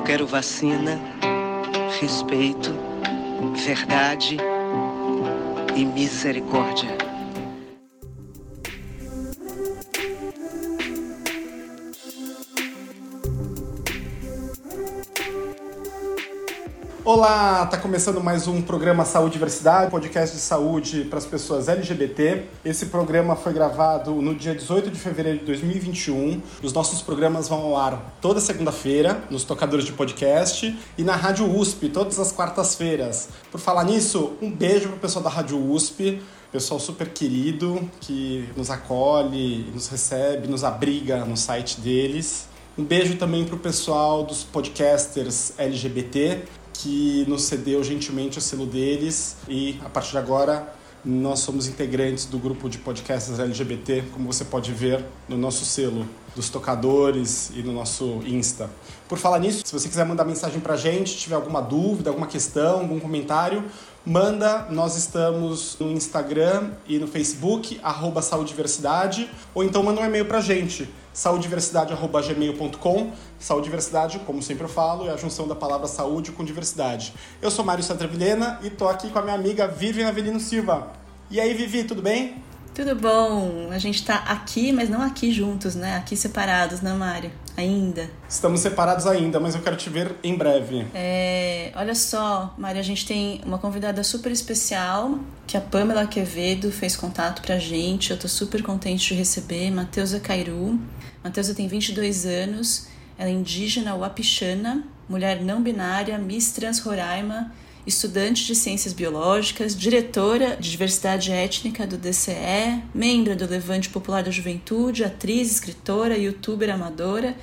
Eu quero vacina, respeito, verdade e misericórdia. Olá, tá começando mais um programa Saúde e Diversidade, podcast de saúde para as pessoas LGBT. Esse programa foi gravado no dia 18 de fevereiro de 2021. Os nossos programas vão ao ar toda segunda-feira nos tocadores de podcast e na Rádio USP todas as quartas-feiras. Por falar nisso, um beijo pro pessoal da Rádio USP pessoal super querido que nos acolhe, nos recebe, nos abriga no site deles. Um beijo também para o pessoal dos podcasters LGBT que nos cedeu gentilmente o selo deles e a partir de agora nós somos integrantes do grupo de podcasts LGBT, como você pode ver no nosso selo dos tocadores e no nosso Insta. Por falar nisso, se você quiser mandar mensagem pra gente, tiver alguma dúvida, alguma questão, algum comentário, manda. Nós estamos no Instagram e no Facebook, arroba Saudiversidade, ou então manda um e-mail pra gente, saudiversidade.gmail.com. Saudiversidade, como sempre eu falo, é a junção da palavra saúde com diversidade. Eu sou Mário Santravilena e tô aqui com a minha amiga Vivian Avelino Silva. E aí, Vivi, tudo bem? Tudo bom? A gente tá aqui, mas não aqui juntos, né? Aqui separados, né, Mário? Ainda. Estamos separados ainda, mas eu quero te ver em breve. É, olha só, Mário, a gente tem uma convidada super especial, que a Pamela Quevedo fez contato pra gente. Eu tô super contente de receber, Matheusa Cairu. Matheusa tem 22 anos, ela é indígena wapichana, mulher não binária, Miss Trans Roraima, estudante de ciências biológicas, diretora de diversidade étnica do DCE, membro do Levante Popular da Juventude, atriz, escritora, youtuber amadora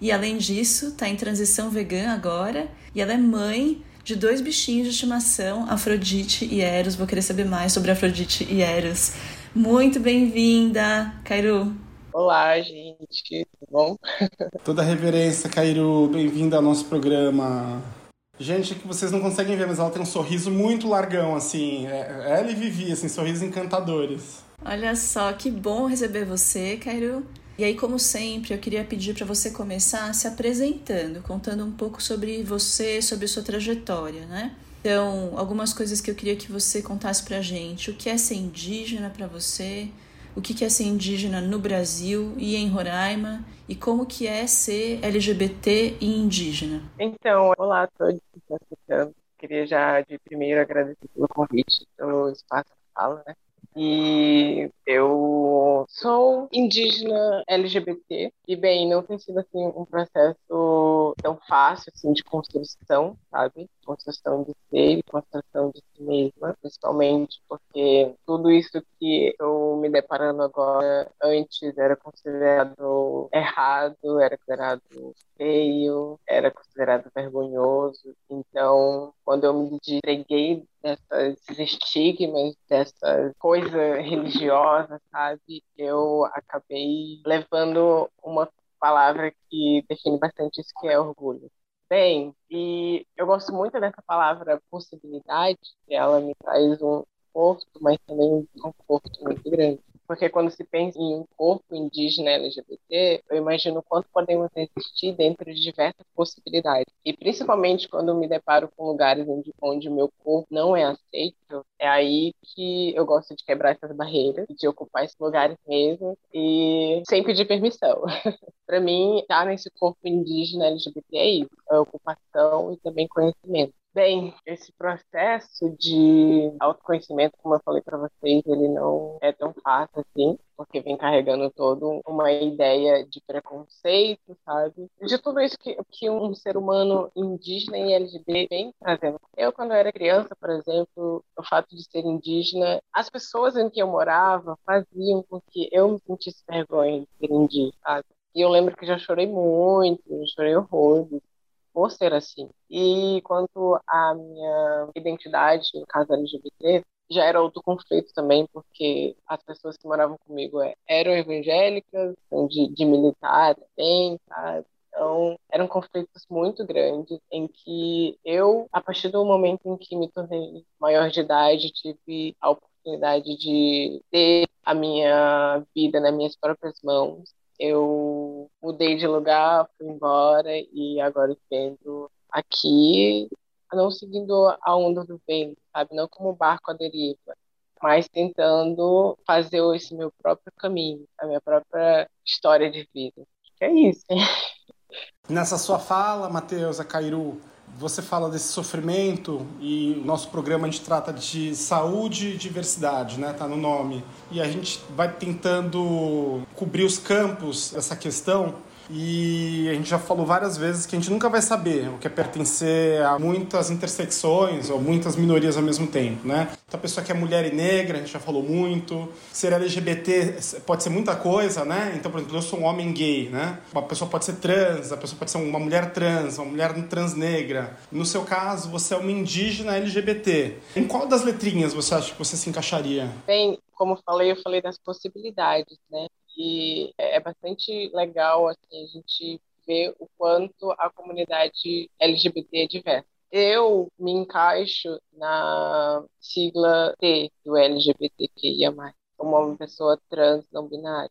e, além disso, está em transição vegana agora e ela é mãe de dois bichinhos de estimação, Afrodite e Eros. Vou querer saber mais sobre Afrodite e Eros. Muito bem-vinda, Cairu. Olá, gente, tudo bom? Toda reverência, Cairu, bem-vinda ao nosso programa. Gente, que vocês não conseguem ver, mas ela tem um sorriso muito largão, assim. É, ela e Vivi, assim, sorrisos encantadores. Olha só, que bom receber você, Cairo. E aí, como sempre, eu queria pedir para você começar se apresentando, contando um pouco sobre você, sobre sua trajetória, né? Então, algumas coisas que eu queria que você contasse pra gente. O que é ser indígena para você? O que é ser indígena no Brasil e em Roraima e como que é ser LGBT e indígena. Então, olá a todos que estão escutando. Queria já de primeiro agradecer pelo convite, pelo espaço de fala, né? E eu sou indígena LGBT e bem, não tem sido assim um processo tão fácil assim de construção, sabe? Construção de ser, construção de si mesma, principalmente porque tudo isso que estou me deparando agora antes era considerado errado, era considerado feio, era considerado vergonhoso. Então, quando eu me entreguei dessas estigmas, dessas coisas religiosas, sabe? Eu acabei levando uma palavra que define bastante isso que é orgulho. Bem, e eu gosto muito dessa palavra possibilidade, que ela me traz um conforto, mas também um conforto muito grande. Porque quando se pensa em um corpo indígena LGBT, eu imagino quanto podemos existir dentro de diversas possibilidades. E principalmente quando me deparo com lugares onde, onde o meu corpo não é aceito, é aí que eu gosto de quebrar essas barreiras, de ocupar esses lugares mesmo e sem pedir permissão. Para mim, estar nesse corpo indígena LGBT é isso, é ocupação e também conhecimento. Bem, esse processo de autoconhecimento, como eu falei para vocês, ele não é tão fácil assim, porque vem carregando todo uma ideia de preconceito, sabe? De tudo isso que, que um ser humano indígena e LGBT vem trazendo. Eu, quando era criança, por exemplo, o fato de ser indígena, as pessoas em que eu morava faziam com que eu me sentisse vergonha de ser indígena, sabe? E eu lembro que já chorei muito, eu chorei horrores por ser assim. E quanto à minha identidade, no caso LGBT, já era outro conflito também, porque as pessoas que moravam comigo é, eram evangélicas, de, de militar também, sabe? Então, eram conflitos muito grandes em que eu, a partir do momento em que me tornei maior de idade, tive a oportunidade de ter a minha vida nas minhas próprias mãos, eu mudei de lugar, fui embora e agora vendo aqui, não seguindo a onda do vento, sabe? Não como barco à deriva, mas tentando fazer esse meu próprio caminho, a minha própria história de vida. É isso. Nessa sua fala, Matheus, a Cairu, você fala desse sofrimento e o nosso programa a gente trata de saúde e diversidade, né? Tá no nome. E a gente vai tentando cobrir os campos dessa questão e a gente já falou várias vezes que a gente nunca vai saber o que é pertencer a muitas intersecções ou muitas minorias ao mesmo tempo, né? Então a pessoa que é mulher e negra, a gente já falou muito. Ser LGBT pode ser muita coisa, né? Então, por exemplo, eu sou um homem gay, né? Uma pessoa pode ser trans, a pessoa pode ser uma mulher trans, uma mulher trans negra. No seu caso, você é uma indígena LGBT. Em qual das letrinhas você acha que você se encaixaria? Bem, como falei, eu falei das possibilidades, né? E é bastante legal assim, a gente ver o quanto a comunidade LGBT é diversa. Eu me encaixo na sigla T do LGBTQIA+, como uma pessoa trans não binária.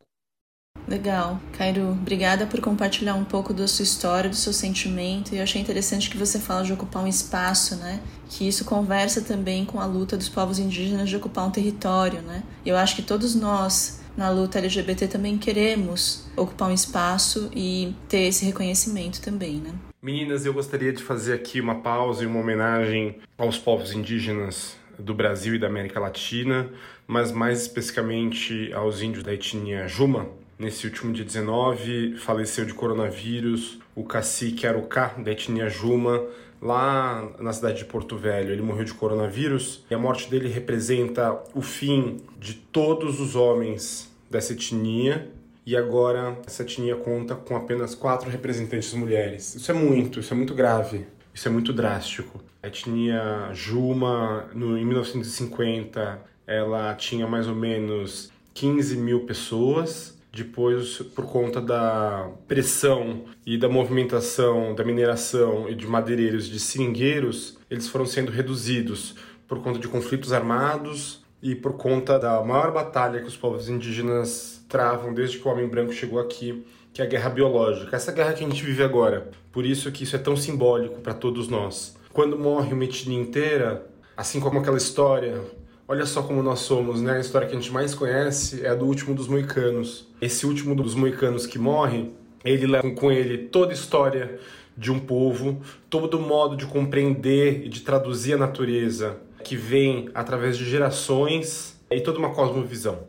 Legal. Cairo, obrigada por compartilhar um pouco da sua história, do seu sentimento. E eu achei interessante que você fala de ocupar um espaço, né? Que isso conversa também com a luta dos povos indígenas de ocupar um território, né? Eu acho que todos nós na luta LGBT também queremos ocupar um espaço e ter esse reconhecimento também, né? Meninas, eu gostaria de fazer aqui uma pausa e uma homenagem aos povos indígenas do Brasil e da América Latina, mas mais especificamente aos índios da etnia Juma. Nesse último dia 19, faleceu de coronavírus o cacique Arucá, da etnia Juma, lá na cidade de Porto Velho. Ele morreu de coronavírus e a morte dele representa o fim de todos os homens dessa etnia. E agora essa etnia conta com apenas quatro representantes mulheres. Isso é muito, isso é muito grave, isso é muito drástico. A etnia Juma, no, em 1950, ela tinha mais ou menos 15 mil pessoas depois, por conta da pressão e da movimentação da mineração e de madeireiros de seringueiros, eles foram sendo reduzidos por conta de conflitos armados e por conta da maior batalha que os povos indígenas travam desde que o homem branco chegou aqui, que é a guerra biológica. Essa guerra que a gente vive agora. Por isso que isso é tão simbólico para todos nós. Quando morre uma etnia inteira, assim como aquela história Olha só como nós somos, né? A história que a gente mais conhece é a do último dos moicanos. Esse último dos moicanos que morre, ele leva com ele toda a história de um povo, todo modo de compreender e de traduzir a natureza que vem através de gerações e toda uma cosmovisão.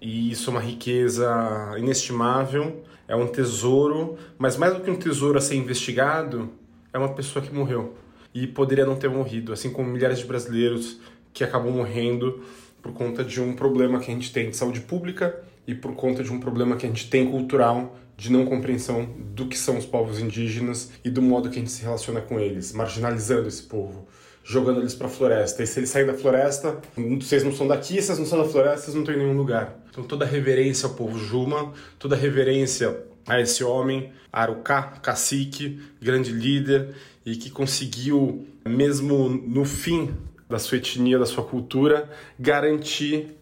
E isso é uma riqueza inestimável, é um tesouro, mas mais do que um tesouro a ser investigado, é uma pessoa que morreu e poderia não ter morrido, assim como milhares de brasileiros que acabam morrendo por conta de um problema que a gente tem de saúde pública e por conta de um problema que a gente tem cultural de não compreensão do que são os povos indígenas e do modo que a gente se relaciona com eles, marginalizando esse povo, jogando eles para a floresta. E se eles saírem da floresta, vocês não são daqui, vocês não são da floresta, vocês não estão em nenhum lugar. Então toda reverência ao povo Juma, toda reverência a esse homem, Arucá, cacique, grande líder e que conseguiu, mesmo no fim da sua etnia, da sua cultura, garantir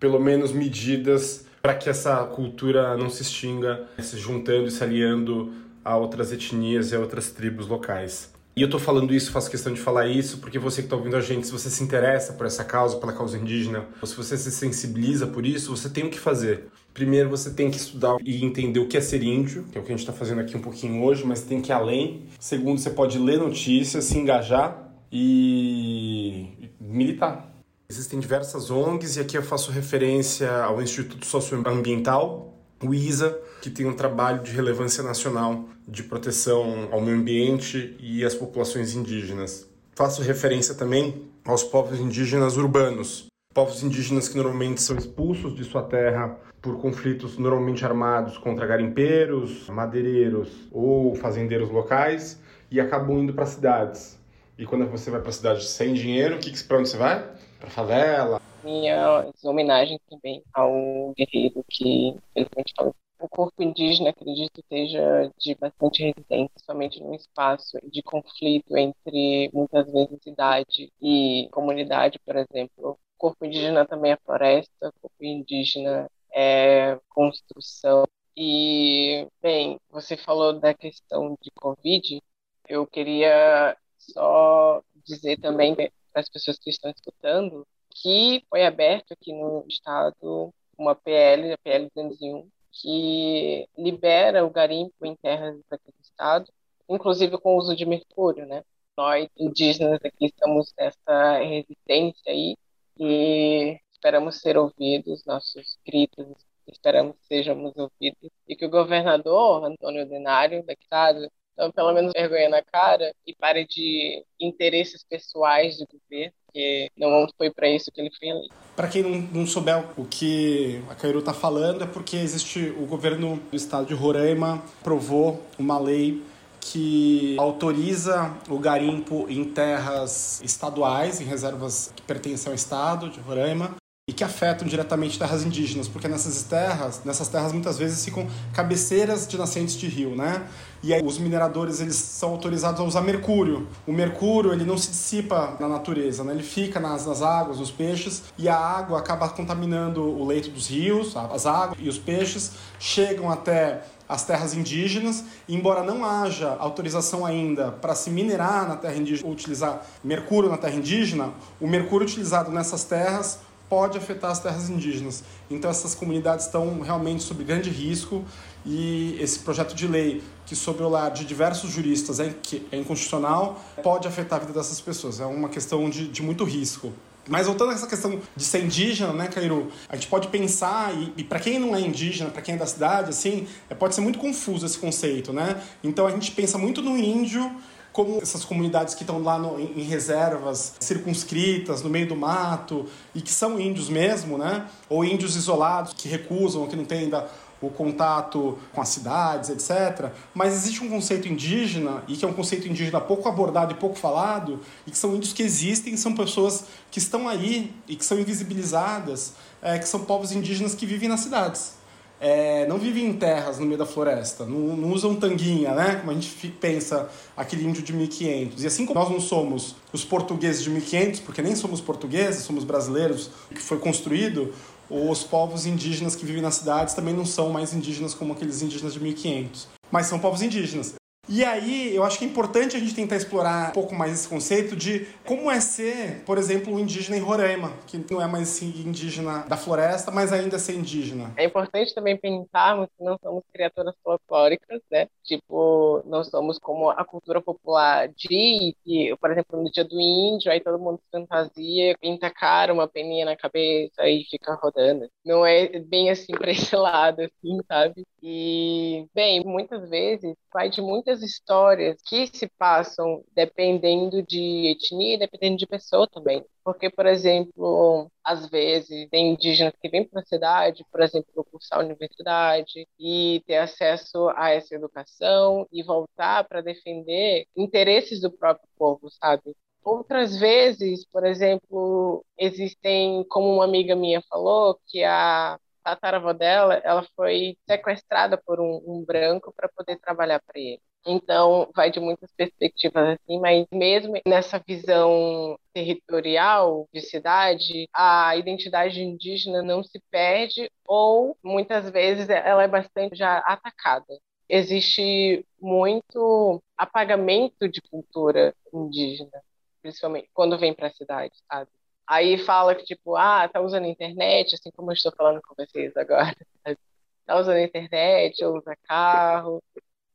pelo menos medidas para que essa cultura não se extinga, se juntando e se aliando a outras etnias e a outras tribos locais. E eu estou falando isso, faço questão de falar isso, porque você que está ouvindo a gente, se você se interessa por essa causa, pela causa indígena, ou se você se sensibiliza por isso, você tem o que fazer. Primeiro, você tem que estudar e entender o que é ser índio, que é o que a gente está fazendo aqui um pouquinho hoje, mas tem que ir além. Segundo, você pode ler notícias, se engajar e militar. Existem diversas ONGs e aqui eu faço referência ao Instituto Socioambiental, o ISA, que tem um trabalho de relevância nacional de proteção ao meio ambiente e às populações indígenas. Faço referência também aos povos indígenas urbanos, povos indígenas que normalmente são expulsos de sua terra por conflitos normalmente armados contra garimpeiros, madeireiros ou fazendeiros locais e acabam indo para cidades e quando você vai para cidade sem dinheiro, que, para onde você vai? Para favela? Minha homenagem também ao guerreiro que, infelizmente, falou. O corpo indígena, acredito, esteja de bastante resistência, somente num espaço de conflito entre, muitas vezes, cidade e comunidade, por exemplo. O corpo indígena também é floresta, o corpo indígena é construção, E, bem, você falou da questão de Covid, eu queria só dizer também para as pessoas que estão escutando que foi aberto aqui no estado uma PL, a PL 201, que libera o garimpo em terras daquele estado, inclusive com o uso de mercúrio, né? Nós, indígenas, aqui estamos nessa resistência aí e esperamos ser ouvidos, nossos gritos, esperamos que sejamos ouvidos e que o governador, Antônio Denário, daqui estado, então, pelo menos vergonha na cara e pare de interesses pessoais do governo, porque não foi para isso que ele foi eleito. Para quem não, não souber o que a Cairu está falando, é porque existe o governo do estado de Roraima aprovou uma lei que autoriza o garimpo em terras estaduais, em reservas que pertencem ao estado de Roraima, e que afetam diretamente terras indígenas, porque nessas terras, nessas terras muitas vezes ficam cabeceiras de nascentes de rio, né? E aí os mineradores eles são autorizados a usar mercúrio. O mercúrio ele não se dissipa na natureza, né? Ele fica nas, nas águas, nos peixes e a água acaba contaminando o leito dos rios, as águas e os peixes chegam até as terras indígenas, embora não haja autorização ainda para se minerar na terra indígena ou utilizar mercúrio na terra indígena, o mercúrio utilizado nessas terras pode afetar as terras indígenas. Então essas comunidades estão realmente sob grande risco e esse projeto de lei, que sob o olhar de diversos juristas é, é inconstitucional, pode afetar a vida dessas pessoas. É uma questão de, de muito risco. Mas voltando a essa questão de ser indígena, né, Cairu? A gente pode pensar, e, e para quem não é indígena, para quem é da cidade, assim, é, pode ser muito confuso esse conceito, né? Então a gente pensa muito no índio como essas comunidades que estão lá no, em, reservas circunscritas, no meio do mato, e que são índios mesmo, né? Ou índios isolados que recusam, que não têm ainda o contato com as cidades, etc. Mas existe um conceito indígena, e que é um conceito indígena pouco abordado e pouco falado, e que são índios que existem, são pessoas que estão aí e que são invisibilizadas, é, que são povos indígenas que vivem nas cidades é, não vivem em terras no meio da floresta, não, não, usam tanguinha, né? Como a gente pensa aquele índio de 1500. E assim como nós não somos os portugueses de 1500, porque nem somos portugueses, somos brasileiros, que foi construído, os povos indígenas que vivem nas cidades também não são mais indígenas como aqueles indígenas de 1500. Mas são povos indígenas. E aí, eu acho que é importante a gente tentar explorar um pouco mais esse conceito de como é ser, por exemplo, um indígena em Roraima, que não é mais assim, indígena da floresta, mas ainda é ser indígena. É importante também pensarmos que não somos criaturas folclóricas, né? Tipo, não somos como a cultura popular de que, por exemplo, no dia do índio, aí todo mundo fantasia, pinta cara, uma peninha na cabeça e fica rodando. Não é bem assim para esse lado, assim, sabe? E, bem, muitas vezes vai de muitas histórias que se passam dependendo de etnia, dependendo de pessoa também. Porque, por exemplo, às vezes tem indígenas que vêm para a cidade, por exemplo, cursar a universidade e ter acesso a essa educação e voltar para defender interesses do próprio povo, sabe? Outras vezes, por exemplo, existem, como uma amiga minha falou, que a tataravó dela, ela foi sequestrada por um, um branco para poder trabalhar para ele. Então, vai de muitas perspectivas assim, mas mesmo nessa visão territorial de cidade, a identidade indígena não se perde ou muitas vezes ela é bastante já atacada. Existe muito apagamento de cultura indígena, principalmente quando vem para a cidade, sabe? Aí fala que, tipo, ah, tá usando internet, assim como eu estou falando com vocês agora. Tá usando internet, ou usa carro,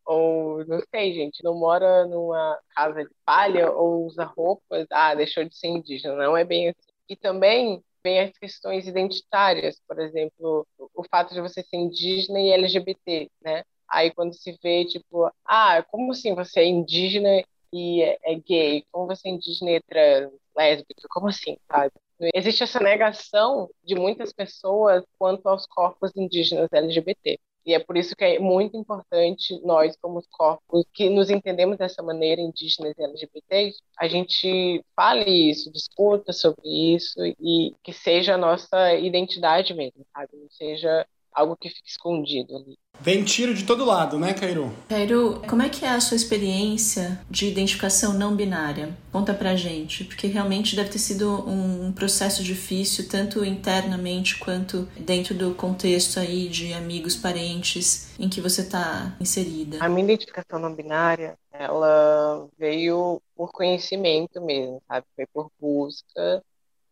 ou não sei, gente, não mora numa casa de palha ou usa roupas, ah, deixou de ser indígena. Não é bem assim. E também vem as questões identitárias, por exemplo, o fato de você ser indígena e LGBT, né? Aí quando se vê, tipo, ah, como assim você é indígena e é, é gay? Como você é indígena e é trans? lésbica, como assim, sabe? Existe essa negação de muitas pessoas quanto aos corpos indígenas LGBT. E é por isso que é muito importante nós, como corpos que nos entendemos dessa maneira, indígenas e LGBTs, a gente fale isso, discuta sobre isso e que seja a nossa identidade mesmo, sabe? Não seja algo que fica escondido ali. Vem tiro de todo lado, né, Cairu? Cairu, como é que é a sua experiência de identificação não binária? Conta pra gente, porque realmente deve ter sido um processo difícil, tanto internamente quanto dentro do contexto aí de amigos, parentes, em que você está inserida. A minha identificação não binária, ela veio por conhecimento mesmo, sabe? Foi por busca,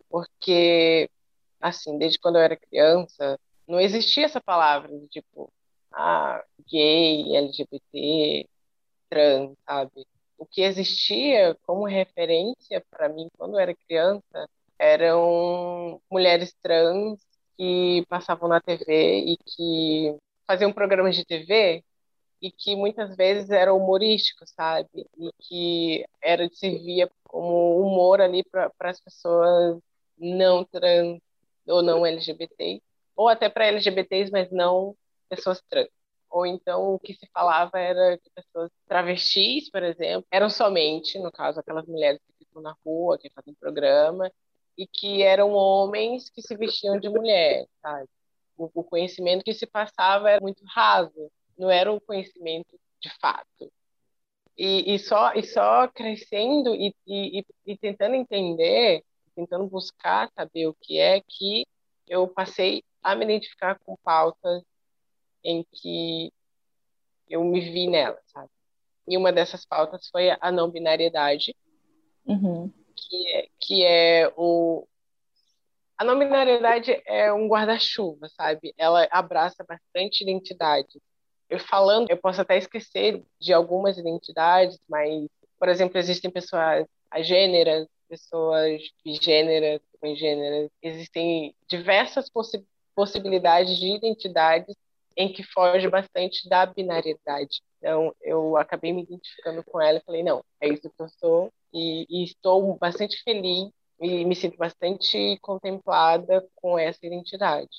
porque, assim, desde quando eu era criança, não existia essa palavra tipo, ah, gay, LGBT, trans, sabe? O que existia como referência para mim quando eu era criança eram mulheres trans que passavam na TV e que faziam programas de TV e que muitas vezes eram humorísticos, sabe? E que era servia como humor ali para as pessoas não trans ou não LGBT, ou até para LGBTs, mas não pessoas trans. Ou então o que se falava era que pessoas travestis, por exemplo, eram somente, no caso, aquelas mulheres que ficam na rua, que fazem programa, e que eram homens que se vestiam de mulher, sabe? O, o conhecimento que se passava era muito raso, não era um conhecimento de fato. E, e, só, e só crescendo e, e, e tentando entender, tentando buscar saber o que é que eu passei a me identificar com pautas em que eu me vi nela, sabe? E uma dessas pautas foi a não binariedade, uhum. que, é, que é o. A não binariedade é um guarda-chuva, sabe? Ela abraça bastante identidades. Eu falando, eu posso até esquecer de algumas identidades, mas, por exemplo, existem pessoas agêneras, pessoas bigêneras, gêneras, existem diversas possi possibilidades de identidades em que foge bastante da binariedade. Então, eu acabei me identificando com ela e falei, não, é isso que eu sou e, e estou bastante feliz e me sinto bastante contemplada com essa identidade.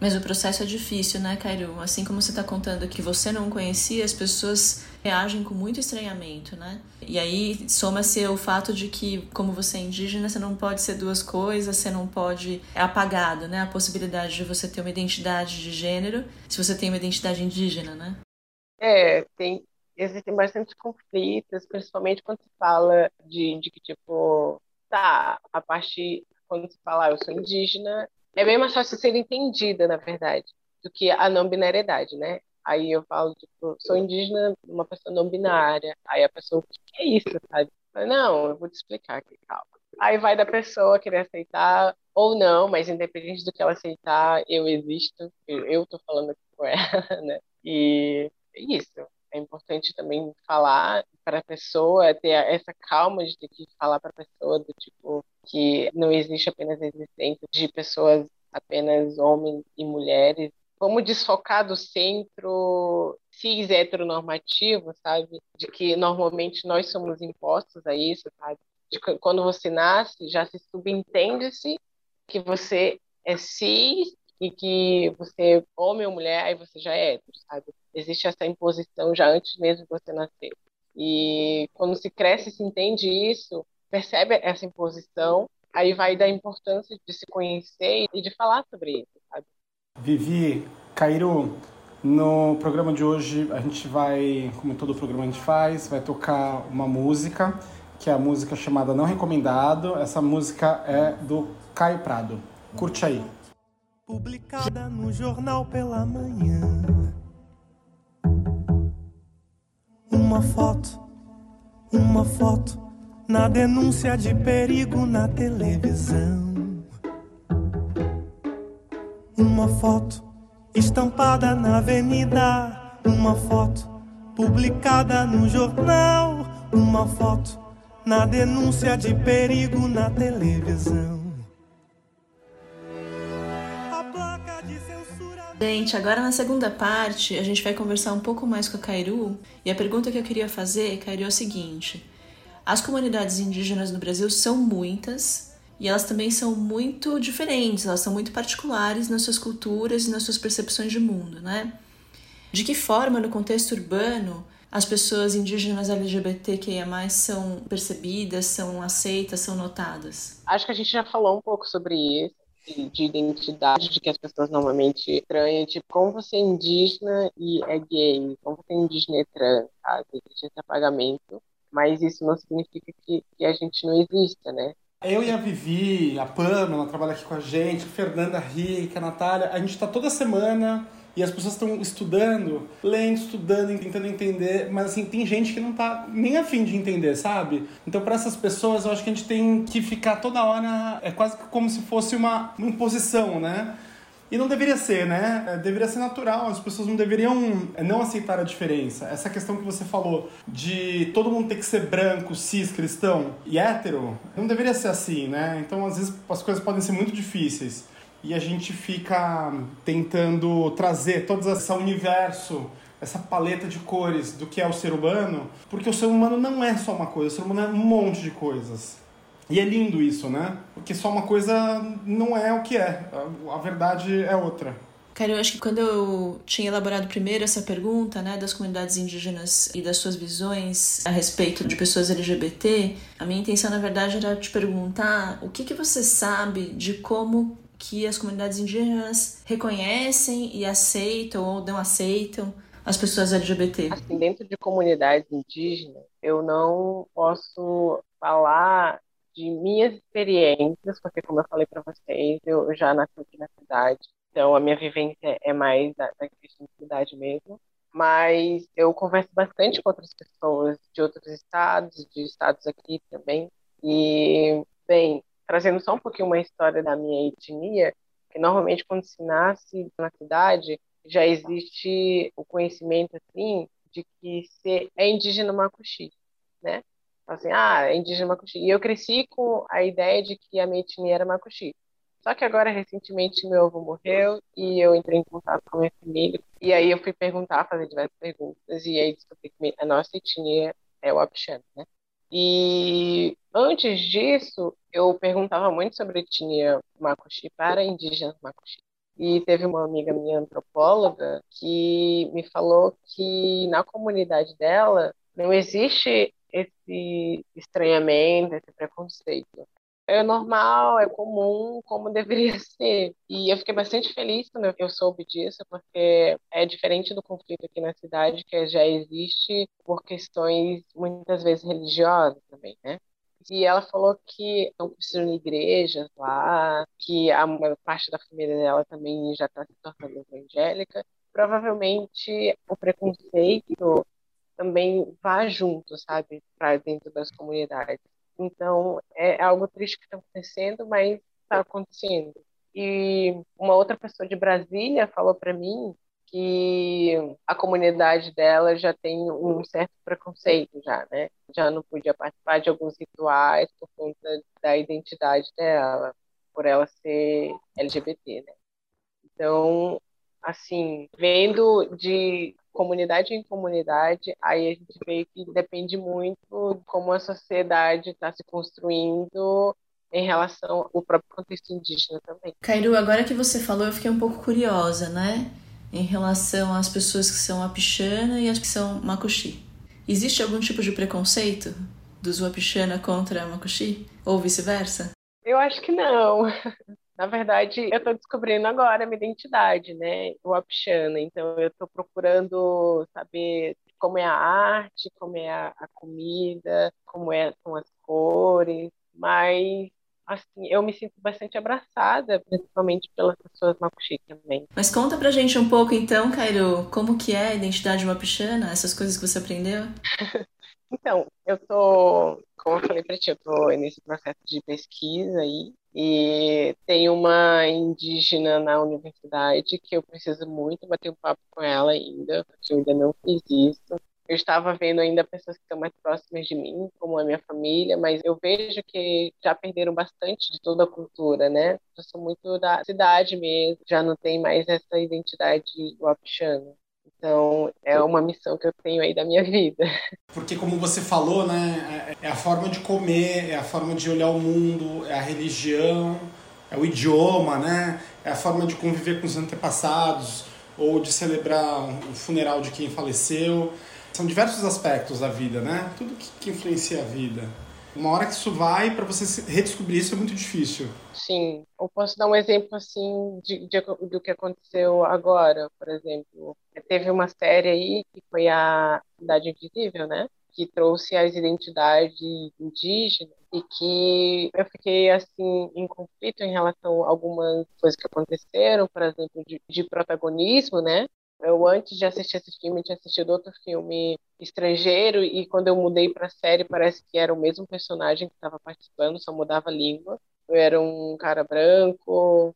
Mas o processo é difícil, né, Cairo? Assim como você está contando que você não conhecia, as pessoas reagem com muito estranhamento, né? E aí soma-se o fato de que, como você é indígena, você não pode ser duas coisas, você não pode. É apagado, né? A possibilidade de você ter uma identidade de gênero se você tem uma identidade indígena, né? É, tem, existem bastante conflitos, principalmente quando se fala de, de que, tipo, tá, a parte. Quando se fala, ah, eu sou indígena, é bem mais fácil ser entendida, na verdade, do que a não binariedade, né? Aí eu falo, tipo, sou indígena, uma pessoa não binária. Aí a pessoa, o que é isso, sabe? Eu, não, eu vou te explicar aqui, calma. Aí vai da pessoa querer aceitar ou não, mas independente do que ela aceitar, eu existo, eu tô falando aqui com ela, né? E é isso. É importante também falar para a pessoa, ter essa calma de ter que falar para a pessoa do tipo que não existe apenas a existência de pessoas apenas homens e mulheres. Vamos desfocar do centro cis heteronormativo, sabe? De que normalmente nós somos impostos a isso, sabe? De que quando você nasce, já se subentende-se que você é cis e que você é homem ou mulher, aí você já é hétero, sabe? Existe essa imposição já antes mesmo de você nascer. E quando se cresce, se entende isso, percebe essa imposição, aí vai da importância de se conhecer e de falar sobre isso, sabe? Vivi, Cairo, no programa de hoje a gente vai, como todo programa a gente faz, vai tocar uma música, que é a música chamada Não Recomendado. Essa música é do Caio Prado. Curte aí. Publicada no jornal pela manhã. Uma foto, uma foto na denúncia de perigo na televisão. Uma foto estampada na avenida, uma foto publicada no jornal, uma foto na denúncia de perigo na televisão. Gente, agora na segunda parte a gente vai conversar um pouco mais com a Cairu e a pergunta que eu queria fazer, Cairu, é o seguinte: as comunidades indígenas no Brasil são muitas e elas também são muito diferentes, elas são muito particulares nas suas culturas e nas suas percepções de mundo, né? De que forma, no contexto urbano, as pessoas indígenas LGBTQIA+, são percebidas, são aceitas, são notadas? Acho que a gente já falou um pouco sobre isso, de identidade de que as pessoas normalmente estranham, tipo, como você é indígena e é gay, como você é indígena e é trans, sabe? Existe esse apagamento, mas isso não significa que, que a gente não exista, né? Eu e a Vivi, a Pamela, trabalha aqui com a gente, a Fernanda Rica, a Natália, a gente está toda semana e as pessoas estão estudando, lendo, estudando, tentando entender, mas assim, tem gente que não tá nem afim de entender, sabe? Então, para essas pessoas, eu acho que a gente tem que ficar toda hora, é quase como se fosse uma, uma imposição, né? E não deveria ser, né? É, deveria ser natural. As pessoas não deveriam não aceitar a diferença. Essa questão que você falou de todo mundo ter que ser branco, cis, cristão e hétero, não deveria ser assim, né? Então, às vezes, as coisas podem ser muito difíceis. E a gente fica tentando trazer todo esse universo, essa paleta de cores do que é o ser humano, porque o ser humano não é só uma coisa, o ser humano é um monte de coisas. E é lindo isso, né? Porque só uma coisa não é o que é. A, verdade é outra. Cara, eu acho que quando eu tinha elaborado primeiro essa pergunta, né, das comunidades indígenas e das suas visões a respeito de pessoas LGBT, a minha intenção, na verdade, era te perguntar o que, que você sabe de como que as comunidades indígenas reconhecem e aceitam ou não aceitam as pessoas LGBT? Assim, dentro de comunidades indígenas, eu não posso falar de minhas experiências, porque como eu falei para vocês, eu já nasci aqui na cidade, então a minha vivência é mais da, da questão de cidade mesmo. Mas eu converso bastante com outras pessoas de outros estados, de estados aqui também. E, bem, trazendo só um pouquinho uma história da minha etnia, que normalmente quando se nasce na cidade, já existe o conhecimento, assim, de que você é indígena macuxi, né? assim, ah, é indígena Macuxi. E eu cresci com a ideia de que a minha etnia era Macuxi. Só que agora, recentemente, meu avô morreu e eu entrei em contato com a minha família. E aí eu fui perguntar, fazer diversas perguntas, e aí descobri que a nossa etnia é o Apixana, né? E antes disso, eu perguntava muito sobre etnia Macuxi para indígenas Macuxi. E teve uma amiga minha antropóloga que me falou que na comunidade dela não existe esse estranhamento, esse preconceito. É normal, é comum, como deveria ser. E eu fiquei bastante feliz quando eu soube disso, porque é diferente do conflito aqui na cidade, que já existe por questões muitas vezes religiosas também, né? E ela falou que estão construindo igrejas lá, que a parte da família dela também já está se tornando evangélica. Provavelmente o preconceito também vá junto, sabe, para dentro das comunidades. Então, é algo triste que está acontecendo, mas está acontecendo. E uma outra pessoa de Brasília falou para mim que a comunidade dela já tem um certo preconceito já, né? Já não podia participar de alguns rituais por conta da identidade dela, por ela ser LGBT, né? Então, assim, vendo de comunidade em comunidade, aí a gente vê que depende muito de como a sociedade está se construindo em relação ao próprio contexto indígena também. Cairu, agora que você falou, eu fiquei um pouco curiosa, né? Em relação às pessoas que são Apixana e as que são Makuxi. Existe algum tipo de preconceito dos Wapixana contra Makuxi? Ou vice-versa? Eu acho que não. Na verdade, eu estou descobrindo agora a minha identidade, né? O Apixana. Então, eu estou procurando saber como é a arte, como é a, a comida, como é, são as cores. Mas, assim, eu me sinto bastante abraçada, principalmente pelas pessoas mapuche também. Mas conta pra gente um pouco, então, Cairo, como que é a identidade mapuchana? Essas coisas que você aprendeu? então, eu tô, como eu falei pra ti, eu tô nesse processo de pesquisa aí, e tem uma indígena na universidade que eu preciso muito bater um papo com ela ainda, porque eu ainda não fiz isso. Eu estava vendo ainda pessoas que estão mais próximas de mim, como a minha família, mas eu vejo que já perderam bastante de toda a cultura, né? Eu sou muito da cidade mesmo, já não tem mais essa identidade wapixana. Então, é uma missão que eu tenho aí da minha vida. Porque, como você falou, né, é, é a forma de comer, é a forma de olhar o mundo, é a religião, é o idioma, né, é a forma de conviver com os antepassados ou de celebrar o funeral de quem faleceu. São diversos aspectos da vida, né? Tudo que, que influencia a vida. Uma hora que isso vai, para você redescobrir isso é muito difícil. Sim. Eu posso dar um exemplo, assim, de, de, do que aconteceu agora, por exemplo. Teve uma série aí, que foi a Cidade Invisível, né? que trouxe as identidades indígenas e que eu fiquei assim em conflito em relação a algumas coisas que aconteceram, por exemplo, de, de protagonismo, né? Eu antes de assistir esse filme tinha assistido outro filme estrangeiro e quando eu mudei para a série parece que era o mesmo personagem que estava participando, só mudava a língua. Eu era um cara branco,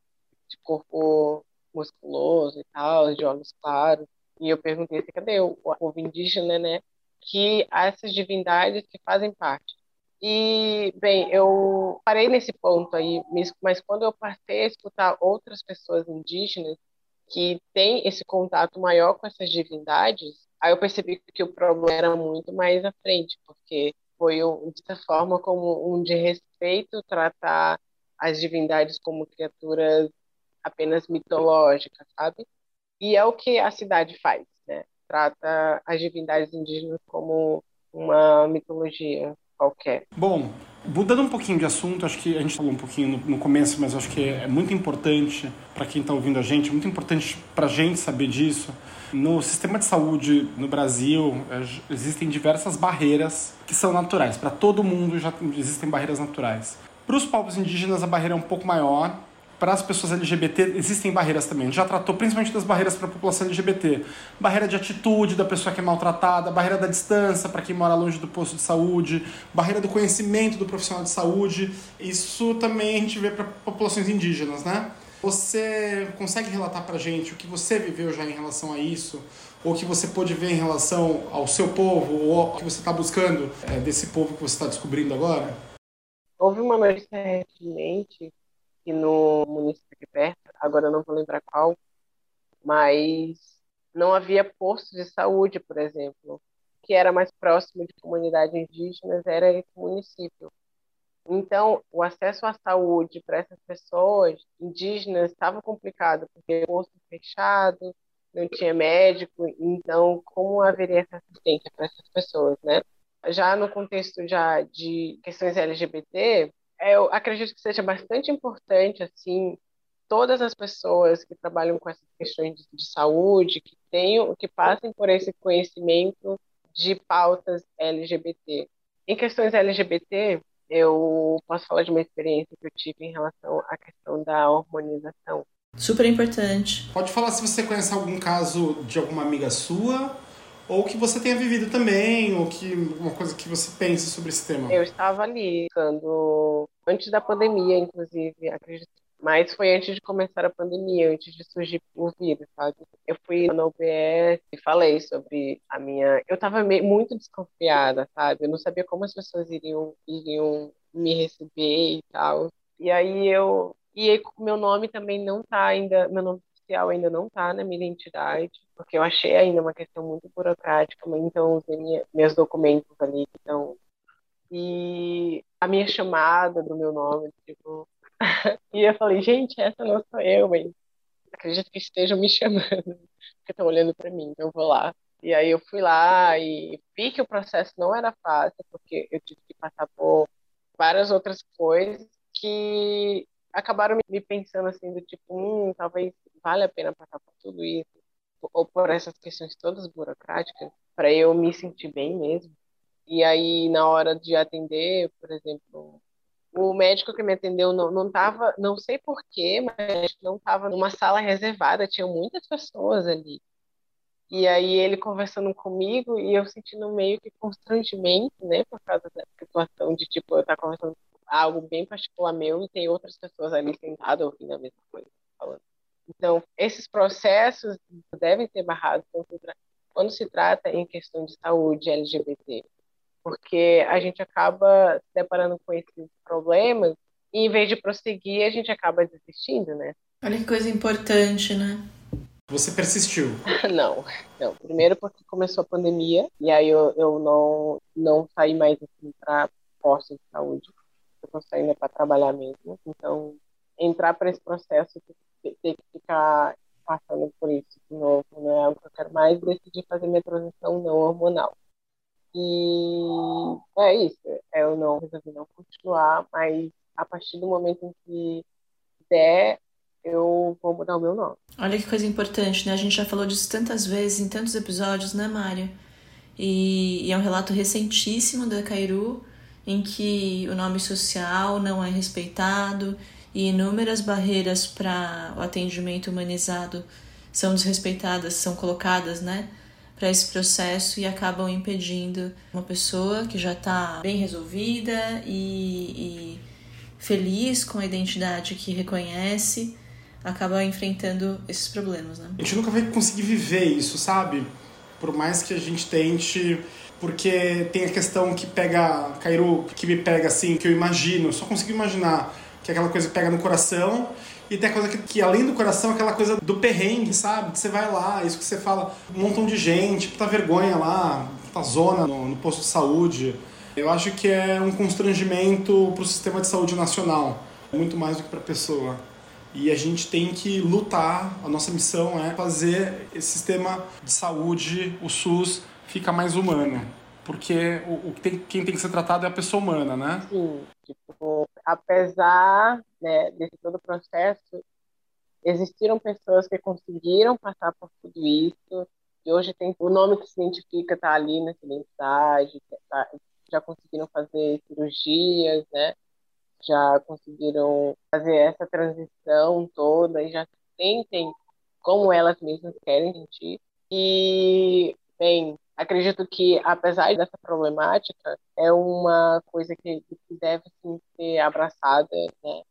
de corpo musculoso e tal, de olhos claros. E eu perguntei assim, cadê o povo indígena, né? que essas divindades que fazem parte. E, bem, eu parei nesse ponto aí, mas quando eu passei a escutar outras pessoas indígenas que têm esse contato maior com essas divindades, aí eu percebi que o problema era muito mais à frente, porque foi, um, de certa forma, como um de respeito tratar as divindades como criaturas apenas mitológicas, sabe? E é o que a cidade faz trata as divindades indígenas como uma mitologia qualquer. Bom, mudando um pouquinho de assunto, acho que a gente falou um pouquinho no, no começo, mas acho que é muito importante para quem está ouvindo a gente, é muito importante para a gente saber disso. No sistema de saúde no Brasil, é, existem diversas barreiras que são naturais. Para todo mundo já existem barreiras naturais. Para os povos indígenas, a barreira é um pouco maior, para as pessoas LGBT existem barreiras também. A gente já tratou principalmente das barreiras para a população LGBT. Barreira de atitude da pessoa que é maltratada, barreira da distância para quem mora longe do posto de saúde, barreira do conhecimento do profissional de saúde. Isso também a gente vê para populações indígenas, né? Você consegue relatar para a gente o que você viveu já em relação a isso? Ou o que você pôde ver em relação ao seu povo? Ou o que você está buscando é, desse povo que você está descobrindo agora? Houve uma notícia recentemente que no município aqui perto, agora não vou lembrar qual, mas não havia posto de saúde, por exemplo, que era mais próximo de comunidades indígenas, era esse município. Então, o acesso à saúde para essas pessoas indígenas estava complicado, porque o posto fechado, não tinha médico, então como haveria essa assistência para essas pessoas, né? Já no contexto já de questões LGBT, é, eu acredito que seja bastante importante, assim, todas as pessoas que trabalham com essas questões de, de saúde, que tenham, que passem por esse conhecimento de pautas LGBT. Em questões LGBT, eu posso falar de uma experiência que eu tive em relação à questão da hormonização. Super importante. Pode falar se você conhece algum caso de alguma amiga sua ou que você tenha vivido também, ou que uma coisa que você pense sobre esse tema. Eu estava ali, quando antes da pandemia, inclusive, acredito. Mas foi antes de começar a pandemia, antes de surgir o vírus, sabe? Eu fui na UBS e falei sobre a minha. Eu estava muito desconfiada, sabe? Eu não sabia como as pessoas iriam, iriam me receber e tal. E aí eu. E aí, meu nome também não tá ainda. Meu nome ainda não tá na minha identidade porque eu achei ainda uma questão muito burocrática, então usei minha, meus documentos ali que estão. E a minha chamada do meu nome, tipo. e eu falei, gente, essa não sou eu, mas acredito que estejam me chamando, porque estão olhando para mim, então eu vou lá. E aí eu fui lá e vi que o processo não era fácil, porque eu tive que passar por várias outras coisas que acabaram me pensando assim, do tipo, hum, talvez vale a pena passar por tudo isso ou por essas questões todas burocráticas, para eu me sentir bem mesmo. E aí, na hora de atender, por exemplo, o médico que me atendeu não, não tava, não sei porquê, mas não estava numa sala reservada, tinha muitas pessoas ali. E aí ele conversando comigo e eu sentindo meio que constrangimento, né, por causa da situação de, tipo, eu estar conversando algo bem particular meu e tem outras pessoas ali sentadas ouvindo a mesma coisa, falando. Então, esses processos devem ser barrados quando se trata em questão de saúde LGBT, porque a gente acaba se deparando com esses problemas e, em vez de prosseguir, a gente acaba desistindo, né? Olha que coisa importante, né? Você persistiu? não, não. Primeiro porque começou a pandemia e aí eu, eu não, não saí mais assim, para postos de saúde. Eu estou saindo para trabalhar mesmo. Então, entrar para esse processo ter que ficar passando por isso de novo, não é algo que eu quero mais, decidi fazer minha transição não hormonal. E é isso, é, eu não resolvi não continuar, mas a partir do momento em que der, eu vou mudar o meu nome. Olha que coisa importante, né? A gente já falou disso tantas vezes, em tantos episódios, né, Mário? E, e é um relato recentíssimo da Cairu, em que o nome social não é respeitado e inúmeras barreiras para o atendimento humanizado são desrespeitadas, são colocadas, né? para esse processo e acabam impedindo uma pessoa que já está bem resolvida e, e, feliz com a identidade que reconhece, acaba enfrentando esses problemas, né? A gente nunca vai conseguir viver isso, sabe? Por mais que a gente tente, porque tem a questão que pega, Cairo, que me pega assim, que eu imagino, só consigo imaginar que é aquela coisa que pega no coração e tem a coisa que, que, além do coração, aquela coisa do perrengue, sabe? Você vai lá, isso que você fala, um montão de gente, puta vergonha lá, puta zona no, no posto de saúde. Eu acho que é um constrangimento para o sistema de saúde nacional, muito mais do que para a pessoa. E a gente tem que lutar, a nossa missão é fazer esse sistema de saúde, o SUS, ficar mais humano. Porque o, o tem, quem tem que ser tratado é a pessoa humana, né? Sim, tipo, apesar né, desse todo o processo, existiram pessoas que conseguiram passar por tudo isso, e hoje tem o nome que se identifica está ali nessa identidade, tá, já conseguiram fazer cirurgias, né? já conseguiram fazer essa transição toda e já sentem como elas mesmas querem sentir. E, bem, acredito que, apesar dessa problemática, é uma coisa que, que deve sim, ser abraçada, né?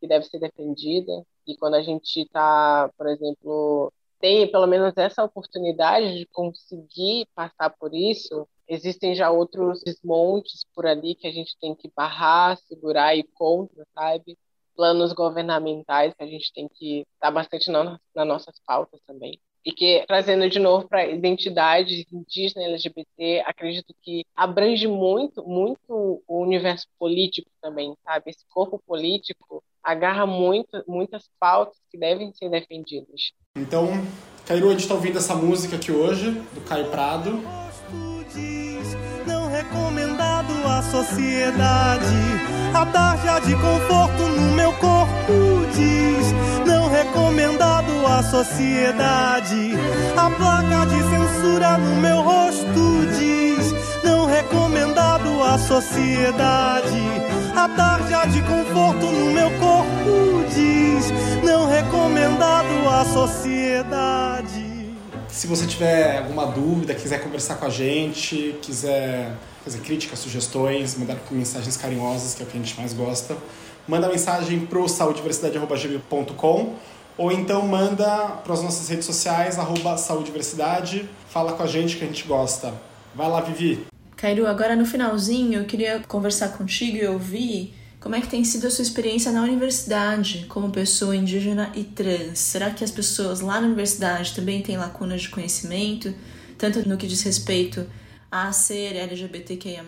que deve ser defendida. E quando a gente está, por exemplo, tem pelo menos essa oportunidade de conseguir passar por isso, existem já outros desmontes por ali que a gente tem que barrar, segurar e contra, sabe? Planos governamentais que a gente tem que estar bastante na, nas nossas pautas também e que trazendo de novo para identidades indígena LGBT, acredito que abrange muito, muito o universo político também, sabe? Esse corpo político agarra muito, muitas pautas que devem ser defendidas. Então, Cairu, a gente está ouvindo essa música aqui hoje, do Caio Prado. Não recomendado à sociedade, a tarja de conforto no meu corpo diz não recomendado à sociedade. A placa de censura no meu rosto diz: não recomendado à sociedade. A tarja de conforto no meu corpo diz: não recomendado à sociedade. Se você tiver alguma dúvida, quiser conversar com a gente, quiser fazer críticas, sugestões, mandar mensagens carinhosas, que é o que a gente mais gosta, manda mensagem pro saudiversidade.com ou então manda para as nossas redes sociais, arroba saudiversidade, fala com a gente que a gente gosta. Vai lá, Vivi! Cairo, agora no finalzinho eu queria conversar contigo e ouvir como é que tem sido a sua experiência na universidade como pessoa indígena e trans. Será que as pessoas lá na universidade também têm lacunas de conhecimento, tanto no que diz respeito a ser LGBTQIA+,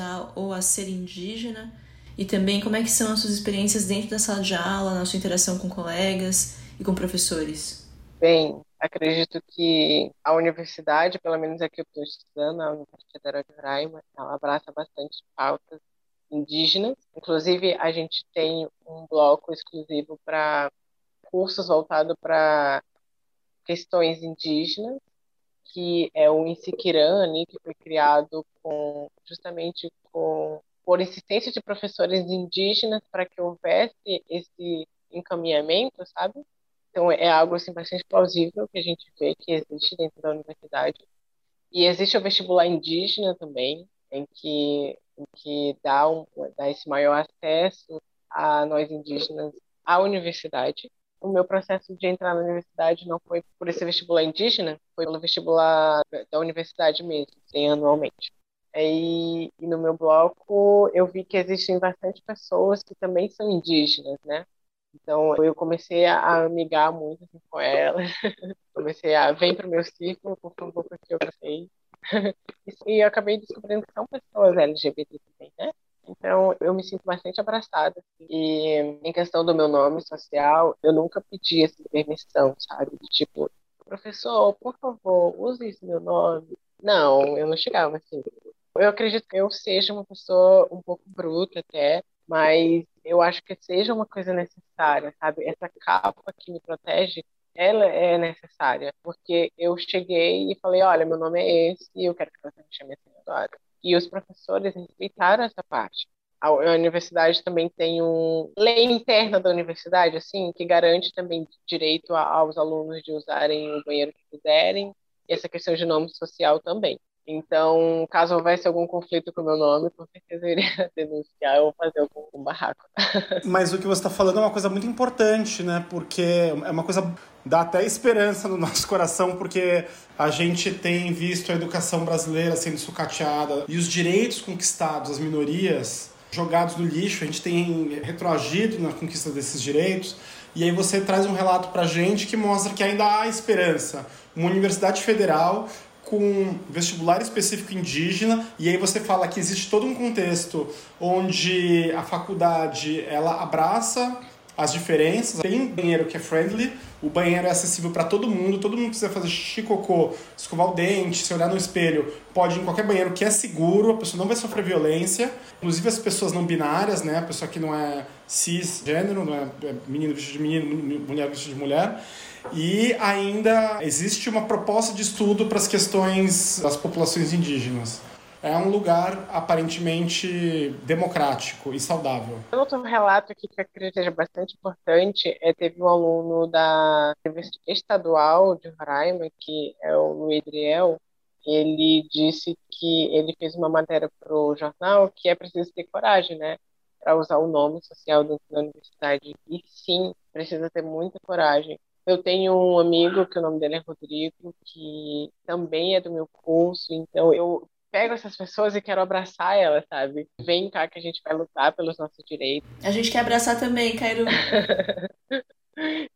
a, ou a ser indígena? E também como é que são as suas experiências dentro da sala de aula, na sua interação com colegas e com professores? Bem, acredito que a universidade, pelo menos aqui eu estou estudando, a Universidade Federal de Roraima, ela abraça bastante pautas indígenas. Inclusive, a gente tem um bloco exclusivo para cursos voltado para questões indígenas, que é o Insiquirani, que foi criado com, justamente com por insistência de professores indígenas para que houvesse esse encaminhamento, sabe? Então é algo assim bastante plausível que a gente vê que existe dentro da universidade. E existe o vestibular indígena também, em que em que dá, um, dá esse maior acesso a nós indígenas à universidade. O meu processo de entrar na universidade não foi por esse vestibular indígena, foi pelo vestibular da universidade mesmo, tem anualmente. E, e, no meu bloco eu vi que existem bastante pessoas que também são indígenas, né? Então eu comecei a amigar muito assim, com elas, comecei a vem para o meu círculo, por favor, porque eu sei. e eu acabei descobrindo que são pessoas LGBT também, né? Então, eu me sinto bastante abraçada. E em questão do meu nome social, eu nunca pedi essa permissão, sabe? Tipo, professor, por favor, use esse meu nome. Não, eu não chegava assim Eu acredito que eu seja uma pessoa um pouco bruta até, mas eu acho que seja uma coisa necessária, sabe? Essa capa que me protege, ela é necessária, porque eu cheguei e falei, olha, meu nome é esse e eu quero que você me chame assim agora. E os professores respeitaram essa parte. A universidade também tem um lei interna da universidade, assim, que garante também direito aos alunos de usarem o banheiro que quiserem, e essa questão de nome social também. Então, caso houvesse algum conflito com o meu nome, com certeza eu iria denunciar ou fazer algum barraco. Mas o que você está falando é uma coisa muito importante, né? Porque é uma coisa dá até esperança no nosso coração, porque a gente tem visto a educação brasileira sendo sucateada e os direitos conquistados, as minorias jogados no lixo. A gente tem retroagido na conquista desses direitos. E aí você traz um relato para gente que mostra que ainda há esperança. Uma universidade federal com vestibular específico indígena e aí você fala que existe todo um contexto onde a faculdade ela abraça as diferenças. Tem banheiro que é friendly, o banheiro é acessível para todo mundo, todo mundo quiser fazer xixi, cocô, escovar o dente, se olhar no espelho, pode ir em qualquer banheiro que é seguro, a pessoa não vai sofrer violência. Inclusive as pessoas não binárias, né, a pessoa que não é cisgênero, não é, é menino vestido de menino, mulher vestido de mulher. E ainda existe uma proposta de estudo para as questões das populações indígenas é um lugar aparentemente democrático e saudável. Outro relato aqui que acredito seja bastante importante é teve um aluno da Universidade Estadual de Roraima, que é o Luiz ele disse que ele fez uma matéria para o jornal que é preciso ter coragem, né? Para usar o nome social dentro da universidade. E sim, precisa ter muita coragem. Eu tenho um amigo que o nome dele é Rodrigo, que também é do meu curso, então eu pego essas pessoas e quero abraçar elas, sabe? Vem cá que a gente vai lutar pelos nossos direitos. A gente quer abraçar também, Cairo.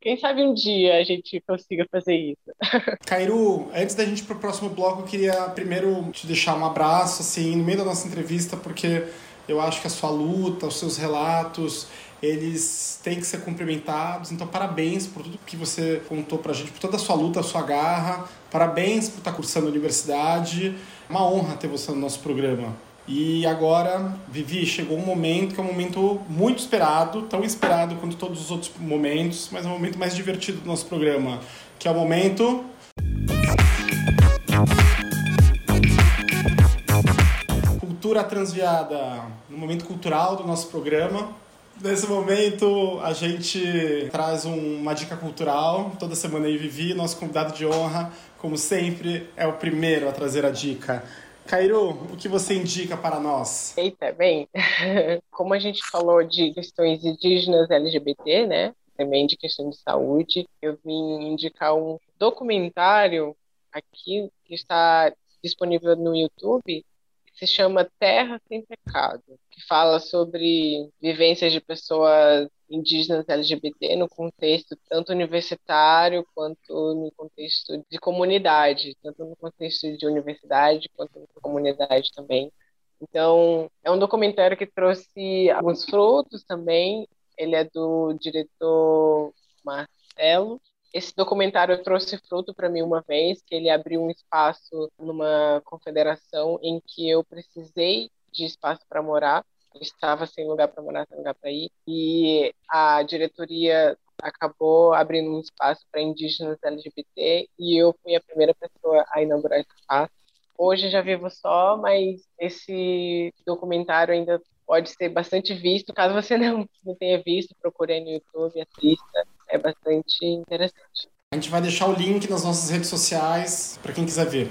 Quem sabe um dia a gente consiga fazer isso. Cairu, antes da gente ir pro próximo bloco, eu queria primeiro te deixar um abraço, assim, no meio da nossa entrevista, porque eu acho que a sua luta, os seus relatos, eles têm que ser cumprimentados. Então, parabéns por tudo que você contou pra gente, por toda a sua luta, a sua garra. Parabéns por estar cursando a universidade. Uma honra ter você no nosso programa. E agora, Vivi, chegou um momento que é um momento muito esperado, tão esperado quanto todos os outros momentos, mas é o momento mais divertido do nosso programa, que é o momento Cultura Transviada, no momento cultural do nosso programa. Nesse momento, a gente traz um, uma dica cultural. Toda semana aí, Vivi, nosso convidado de honra, como sempre, é o primeiro a trazer a dica. Cairo, o que você indica para nós? Eita, bem, como a gente falou de questões indígenas LGBT, né? Também de questão de saúde, eu vim indicar um documentário aqui que está disponível no YouTube se chama Terra Sem Pecado, que fala sobre vivências de pessoas indígenas LGBT no contexto tanto universitário quanto no contexto de comunidade, tanto no contexto de universidade quanto na comunidade também. Então, é um documentário que trouxe alguns frutos também. Ele é do diretor Marcelo, esse documentário trouxe fruto para mim uma vez, que ele abriu um espaço numa confederação em que eu precisei de espaço para morar. Eu estava sem lugar para morar, sem lugar para ir. E a diretoria acabou abrindo um espaço para indígenas LGBT e eu fui a primeira pessoa a inaugurar esse espaço. Hoje já vivo só, mas esse documentário ainda pode ser bastante visto. Caso você não, não tenha visto, procure no YouTube, assista é bastante interessante. A gente vai deixar o link nas nossas redes sociais para quem quiser ver.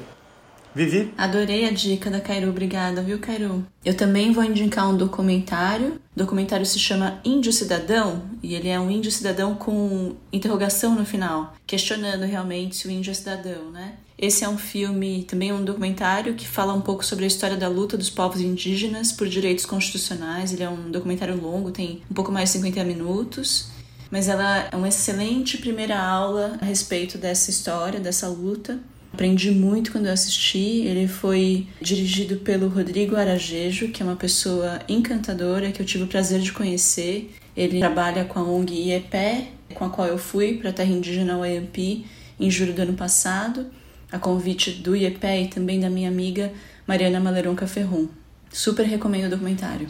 Vivi? Adorei a dica da Cairu, obrigada, viu, Cairu? Eu também vou indicar um documentário. O documentário se chama Índio Cidadão e ele é um índio cidadão com interrogação no final, questionando realmente se o índio é cidadão, né? Esse é um filme, também um documentário que fala um pouco sobre a história da luta dos povos indígenas por direitos constitucionais. Ele é um documentário longo, tem um pouco mais de 50 minutos mas ela é uma excelente primeira aula a respeito dessa história, dessa luta. Aprendi muito quando eu assisti. Ele foi dirigido pelo Rodrigo Arajejo, que é uma pessoa encantadora que eu tive o prazer de conhecer. Ele trabalha com a ONG IEPE, com a qual eu fui para a terra indígena Wayampi em julho do ano passado, a convite do IEPE e também da minha amiga Mariana Maleronca Ferrum. Super recomendo o documentário.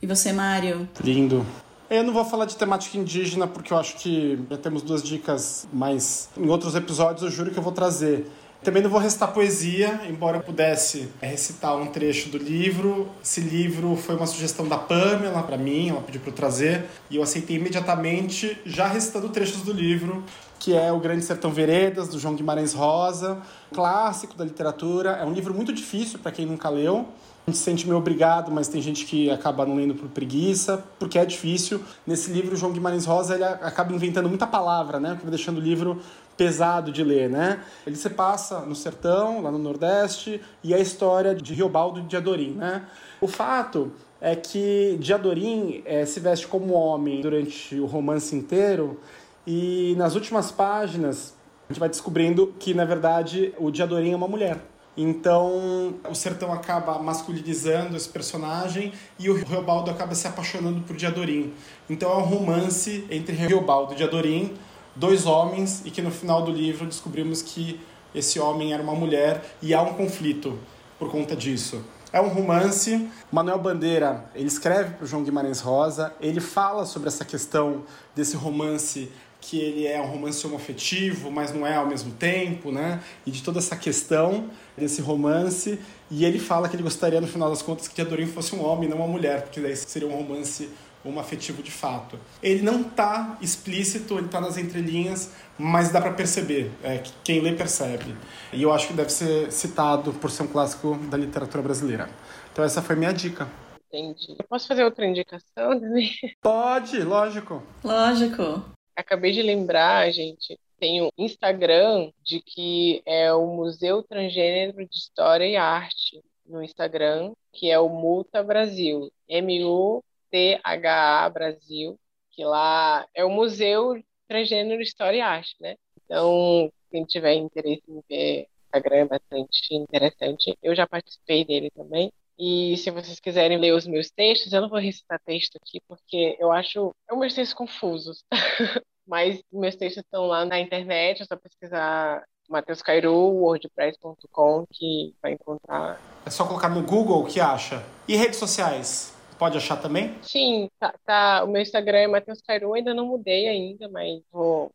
E você, Mário? Lindo. Eu não vou falar de temática indígena porque eu acho que já temos duas dicas, mas em outros episódios eu juro que eu vou trazer. Também não vou restar poesia, embora eu pudesse recitar um trecho do livro. Esse livro foi uma sugestão da Pamela para mim, ela pediu para eu trazer, e eu aceitei imediatamente, já recitando trechos do livro, que é O Grande Sertão Veredas, do João Guimarães Rosa, clássico da literatura. É um livro muito difícil para quem nunca leu. A gente se sente meio obrigado, mas tem gente que acaba não lendo por preguiça, porque é difícil. Nesse livro, o João Guimarães Rosa ele acaba inventando muita palavra, né? Que vai deixando o livro pesado de ler, né? Ele se passa no sertão, lá no Nordeste, e é a história de Riobaldo de Adorim, né? O fato é que Diadorim é, se veste como homem durante o romance inteiro e nas últimas páginas a gente vai descobrindo que, na verdade, o Diadorim é uma mulher. Então, o Sertão acaba masculinizando esse personagem e o Riobaldo acaba se apaixonando por Diadorim. Então, é um romance entre Riobaldo e Diadorim, dois homens, e que no final do livro descobrimos que esse homem era uma mulher e há um conflito por conta disso. É um romance. Manuel Bandeira, ele escreve para o João Guimarães Rosa, ele fala sobre essa questão desse romance que ele é um romance homoafetivo, mas não é ao mesmo tempo, né? E de toda essa questão desse romance. E ele fala que ele gostaria, no final das contas, que Adorim fosse um homem, não uma mulher, porque daí seria um romance homoafetivo de fato. Ele não está explícito, ele está nas entrelinhas, mas dá para perceber, é, que quem lê percebe. E eu acho que deve ser citado por ser um clássico da literatura brasileira. Então essa foi minha dica. Entendi. Eu posso fazer outra indicação, Dani? Pode, lógico. Lógico. Acabei de lembrar, gente, tem um Instagram de que é o Museu Transgênero de História e Arte no Instagram, que é o Multa Brasil, M-U-T-H-A Brasil, que lá é o Museu Transgênero de História e Arte, né? Então, quem tiver interesse em ver o Instagram é bastante interessante. Eu já participei dele também. E se vocês quiserem ler os meus textos, eu não vou recitar texto aqui, porque eu acho é um meus textos confusos. Mas meus textos estão lá na internet, é só pesquisar Matheus Cairu, wordpress.com, que vai encontrar. É só colocar no Google o que acha. E redes sociais? Pode achar também? Sim, tá, tá. O meu Instagram é Matheus Cairu, ainda não mudei ainda, mas vou.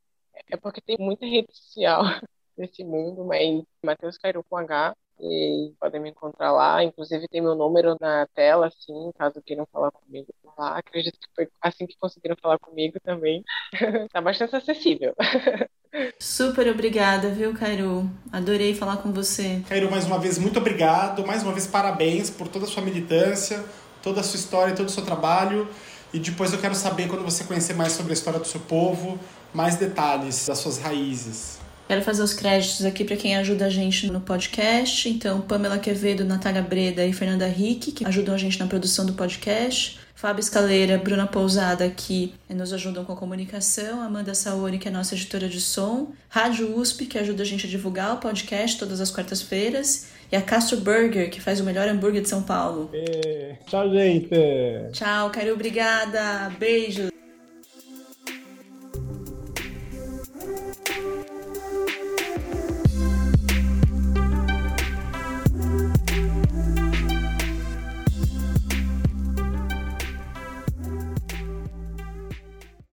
É porque tem muita rede social nesse mundo, mas Matheus Cairu com H e podem me encontrar lá. Inclusive tem meu número na tela, assim, caso queiram falar comigo por lá. Acredito que foi assim que conseguiram falar comigo também. tá bastante acessível. Super obrigada, viu, Cairo? Adorei falar com você. Cairo, mais uma vez, muito obrigado. Mais uma vez, parabéns por toda a sua militância, toda a sua história, todo o seu trabalho. E depois eu quero saber, quando você conhecer mais sobre a história do seu povo, mais detalhes das suas raízes. Quero fazer os créditos aqui para quem ajuda a gente no podcast. Então, Pamela Quevedo, Natália Breda e Fernanda Rick, que ajudam a gente na produção do podcast. Fábio Escaleira, Bruna Pousada, que nos ajudam com a comunicação. Amanda Saori, que é nossa editora de som. Rádio USP, que ajuda a gente a divulgar o podcast todas as quartas-feiras. E a Castro Burger, que faz o melhor hambúrguer de São Paulo. É, tchau, gente! Tchau, Caio, obrigada. Beijo.